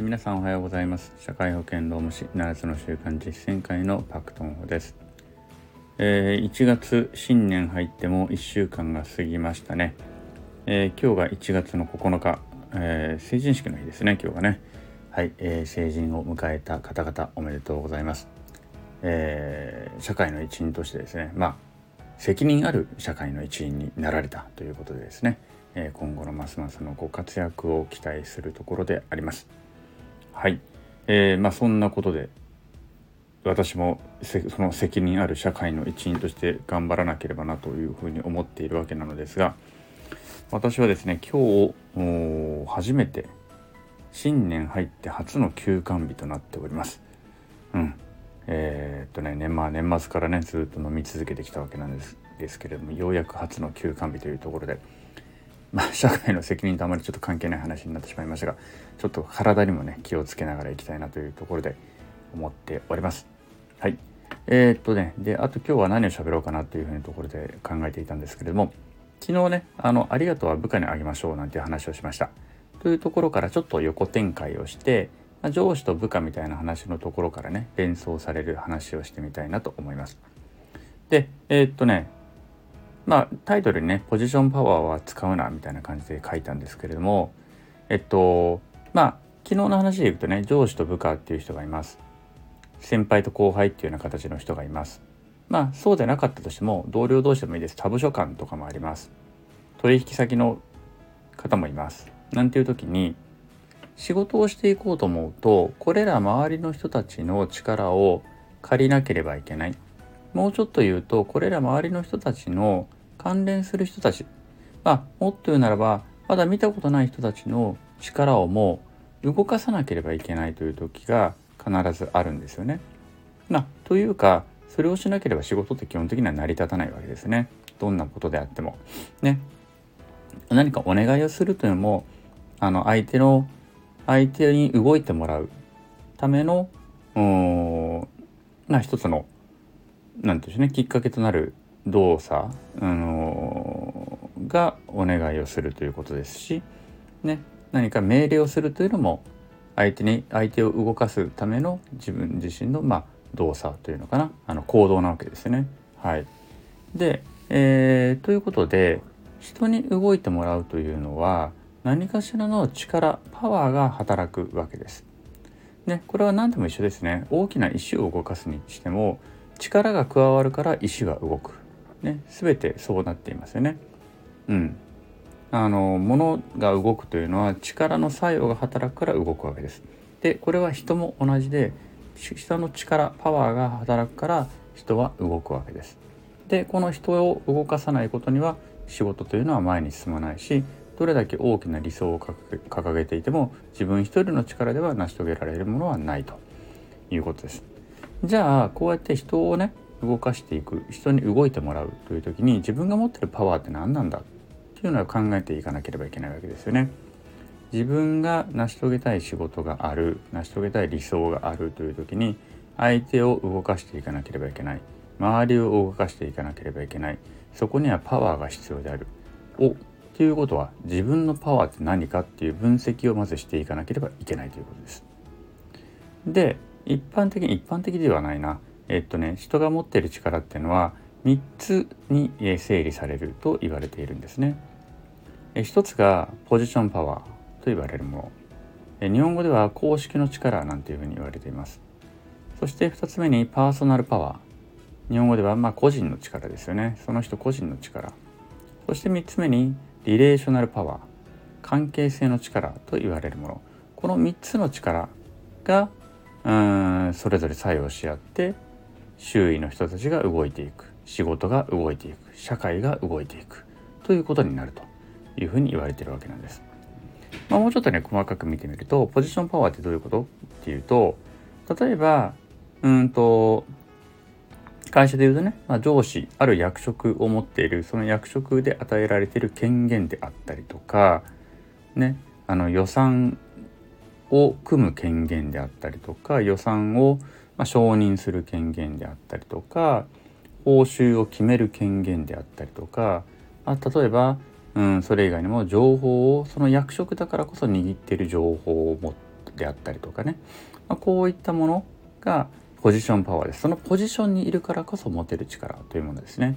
えー、皆さんおはようございます。社会保険労務士7つの習慣実践会のパクトンホです、えー、1月新年入っても1週間が過ぎましたね、えー、今日が1月の9日、え成人式の日ですね今日がね。はい、え成人を迎えた方々おめでとうございます、え社会の一員としてですね。まあ責任ある社会の一員になられたということでですね。え今後のますますのご活躍を期待するところであります。はい、えー、まあ、そんなことで私もその責任ある社会の一員として頑張らなければなというふうに思っているわけなのですが私はですね今日初めて新年入って初の休館日となっております。うん。えー、っとね年,、まあ、年末からねずっと飲み続けてきたわけなんですですけれどもようやく初の休館日というところでまあ、社会の責任とあまりちょっと関係ない話になってしまいましたがちょっと体にもね気をつけながらいきたいなというところで思っております。はいえー、っとねであと今日は何を喋ろうかなというふうなところで考えていたんですけれども昨日ねあの「ありがとうは部下にあげましょう」なんていう話をしました。というところからちょっと横展開をして、まあ、上司と部下みたいな話のところからね連想される話をしてみたいなと思います。でえー、っとねまあタイトルにね「ポジションパワーは使うな」みたいな感じで書いたんですけれどもえっとまあ昨日の話で言うとね上司と部下っていう人がいます。先輩と後輩っていうような形の人がいます。まあそうでなかったとしても同僚同士でもいいです。他部署間とかもあります。取引先の方もいます。なんていう時に仕事をしていこうと思うとこれら周りの人たちの力を借りなければいけない。もうちょっと言うとこれら周りの人たちの関連する人たちまあもっと言うならばまだ見たことない人たちの力をもう動かさなければいけないという時が必ずあるんですよね。まあ、というかそれをしなければ仕事って基本的には成り立たないわけですね。どんなことであっても。ね。何かお願いをするというのもあの相手の相手に動いてもらうためのな一つの何て言うんでしょうねきっかけとなる動作、あのー、がお願いをするということですし、ね、何か命令をするというのも相手に相手を動かすための自分自身の、まあ、動作というのかなあの行動なわけですね。はい、で、えー、ということで人に動いてもらうというのは何かしらの力パワーが働くわけです。ね、これは何でも一緒ですね大きな石を動かすにしても力が加わるから石が動く、ね、全てそうなっていますよね。うん、あの物が動くというのは力の作用が働くから動くわけです。でこれは人も同じで人の力パワーが働くから人は動くわけです。でこの人を動かさないことには仕事というのは前に進まないしどれだけ大きな理想を掲げていても自分一人の力では成し遂げられるものはないということです。じゃあこうやって人をね動かしていく人に動いてもらうという時に自分が持ってるパワーって何なんだっていうのを考えていかなければいけないわけですよね。自分が成し遂げたい仕事がある成し遂げたい理想があるという時に相手を動かしていかなければいけない周りを動かしていかなければいけないそこにはパワーが必要であるおということは自分のパワーって何かっていう分析をまずしていかなければいけないということです。で一般的に一般的ではないなえっとね人が持っている力っていうのは3つに整理されると言われているんですね。一つがポジションパワーと言われるもの。日本語では公式の力なんていうふうに言われています。そして2つ目にパーソナルパワー。日本語ではま個人の力ですよね。その人個人の力。そして3つ目にリレーショナルパワー。関係性の力と言われるもの。この3つの力がうんそれぞれ作用し合って周囲の人たちが動いていく。仕事が動いていく。社会が動いていく。ということになるというふうに言われてるわけなんです。まあ、もうちょっとね細かく見てみるとポジションパワーってどういうことっていうと例えばうんと会社でいうとね、まあ、上司ある役職を持っているその役職で与えられている権限であったりとかねあの予算を組む権限であったりとか予算をま承認する権限であったりとか報酬を決める権限であったりとかあ例えば、うん、それ以外にも情報をその役職だからこそ握っている情報を持であったりとかね、まあ、こういったものがポジションパワーです。そのポジションにいるからこそ持てる力というものですね。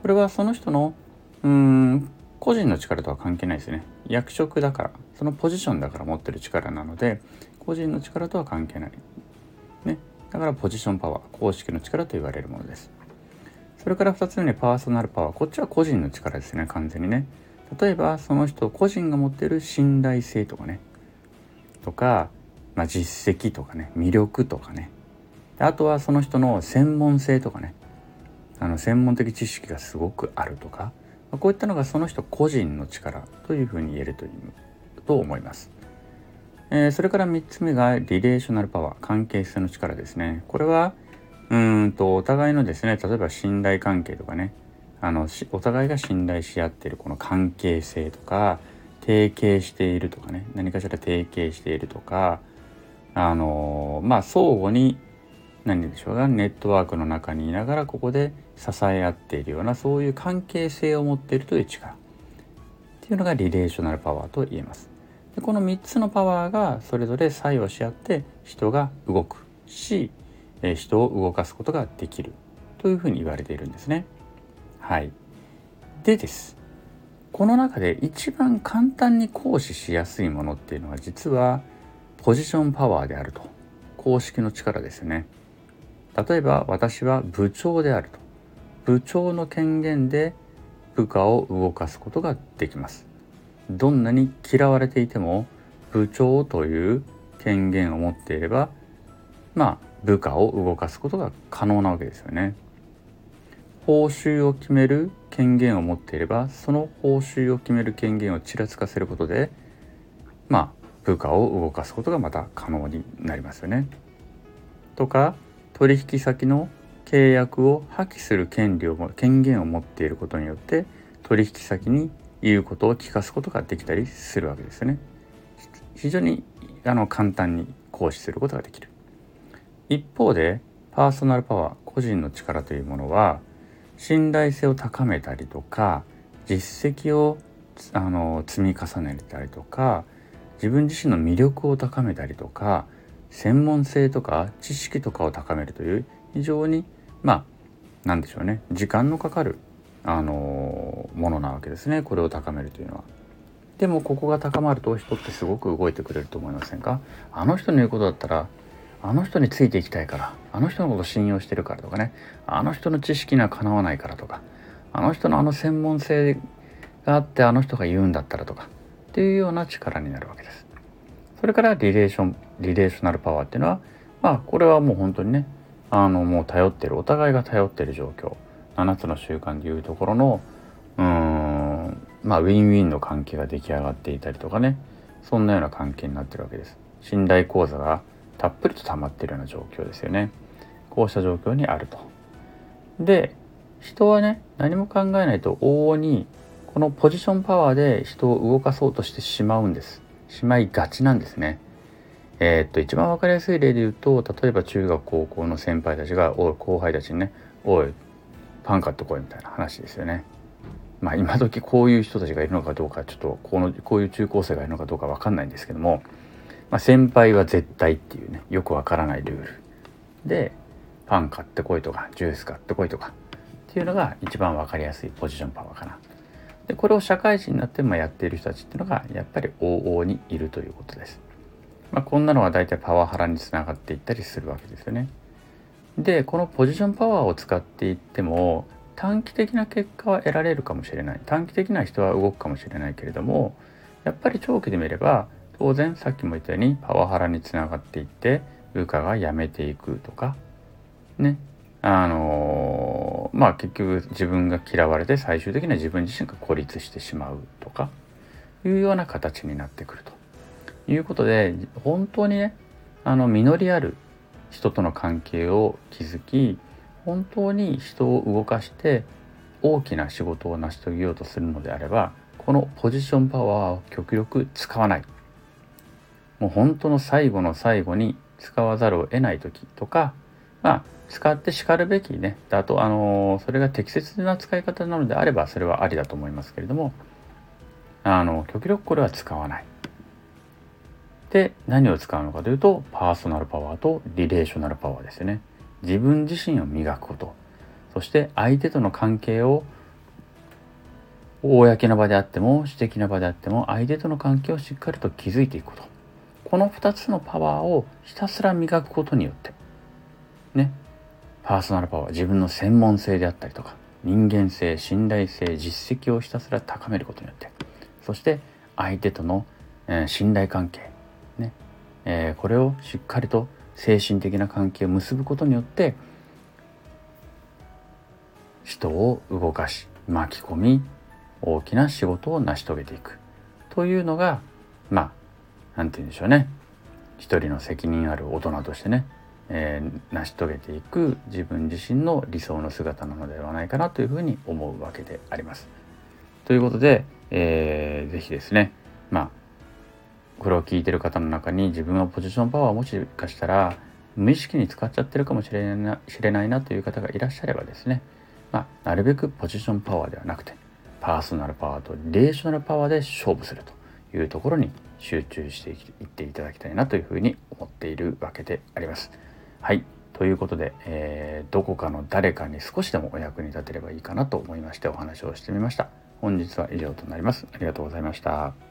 これはその人のうん個人の力とは関係ないですね。役職だからそのポジションだから持ってる力なので個人の力とは関係ない、だからポジションパワー公式の力と言われるものです。それから2つ目にパーソナルパワー。こっちは個人の力ですね完全にね。例えばその人個人が持っている信頼性とかね。とか、まあ、実績とかね。魅力とかね。あとはその人の専門性とかね。あの専門的知識がすごくあるとか。まこういったのがその人個人の力というふうに言えるというと思います。えー、それから3つ目がリレーショナルパワー関係性の力ですね。これはうんとお互いのですね例えば信頼関係とかねあのお互いが信頼し合ってるこの関係性とか提携しているとかね何かしら提携しているとかあのまあ相互に何でしょうかネットワークの中にいながらここで支え合っているようなそういう関係性を持っているという力っていうのがリレーショナルパワーと言えます。でこの3つのパワーがそれぞれ作用し合って人が動くしえ人を動かすことができるというふうに言われているんですね。はい。でです。この中で一番簡単に行使しやすいものっていうのは実はポジションパワーであると。公式の力ですよね。例えば私は部長であると。部長の権限で部下を動かすことができます。どんなに嫌われていても部長という権限を持っていればまあ部下を動かすことが可能なわけですよね。報酬を決める権限を持っていればその報酬を決める権限をちらつかせることでまあ部下を動かすことがまた可能になりますよね。とか取引先の契約を破棄する権利を権限を持っていることによって取引先に言うことを聞かすことができたりするわけですよね。非常にあの簡単に行使することができる。一方でパーソナルパワー個人の力というものは信頼性を高めたりとか実績をあの積み重ねたりとか自分自身の魅力を高めたりとか専門性とか知識とかを高めるという非常にまあ何でしょうね時間のかかるあのものなわけですね。これを高めるというのは。でもここが高まると人ってすごく動いてくれると思いませんか？あの人の言うことだったらあの人についていきたいからあの人のこと信用してるからとかね。あの人の知識にはかなわないからとか。あの人のあの専門性があってあの人が言うんだったらとか。っていうような力になるわけです。それからリレーションリレーショナルパワーっていうのはまあこれはもう本当にねあのもう頼ってるお互いが頼ってる状況。7つの習慣でいうところのうーんまあウィンウィンの関係が出来上がっていたりとかねそんなような関係になってるわけです。信頼講座がたっぷりと溜まってるような状況ですよね。こうした状況にあると。で人はね何も考えないと往々にこのポジションパワーで人を動かそうとしてしまうんです。しまいがちなんですね。えー、っと一番分かりやすい例で言うと例えば中学高校の先輩たちがおい後輩たちにね「おいパン買ってこい」みたいな話ですよね。まあ今時こういう人たちがいるのかどうかちょっとこのこういう中高生がいるのかどうか分かんないんですけどもまあ、先輩は絶対っていうねよくわからないルールでパン買ってこいとかジュース買ってこいとかっていうのが一番分かりやすいポジションパワーかな。でこれを社会人になってもやっている人たちっていうのがやっぱり往々にいるということです。まあ、こんなのは大体パワハラにつながっていったりするわけですよね。でこのポジションパワーを使っていっても短期的な結果は得られるかもしれない。短期的な人は動くかもしれないけれどもやっぱり長期で見れば当然さっきも言ったようにパワハラにつながっていって部下が辞めていくとかね。あのー、まあ結局自分が嫌われて最終的には自分自身が孤立してしまうとかいうような形になってくるということで本当にねあの実りある人との関係を築き本当に人を動かして大きな仕事を成し遂げようとするのであればこのポジションパワーを極力使わない。もう本当の最後の最後に使わざるを得ない時とかまあ使ってしかるべきねだとあのそれが適切な使い方なのであればそれはありだと思いますけれどもあの極力これは使わない。で何を使うのかというとパーソナルパワーとリレーショナルパワーですよね。自分自身を磨くこと。そして相手との関係を公な場であっても私的な場であっても相手との関係をしっかりと築いていくこと。この2つのパワーをひたすら磨くことによってねパーソナルパワー自分の専門性であったりとか人間性信頼性実績をひたすら高めることによってそして相手との、えー、信頼関係、えー、これをしっかりと精神的な関係を結ぶことによって人を動かし巻き込み大きな仕事を成し遂げていくというのがまあ何て言うんでしょうね一人の責任ある大人としてね、えー、成し遂げていく自分自身の理想の姿なのではないかなというふうに思うわけであります。ということで、えー、ぜひですねまあこれを聞いてる方の中に自分はポジションパワーをもしかしたら無意識に使っちゃってるかもしれないな知れないなという方がいらっしゃればですね、まあ、なるべくポジションパワーではなくてパーソナルパワーとレーショナルパワーで勝負するというところに集中していっていただきたいなというふうに思っているわけであります。はいということで、えー、どこかの誰かに少しでもお役に立てればいいかなと思いましてお話をしてみました。本日は以上となります。ありがとうございました。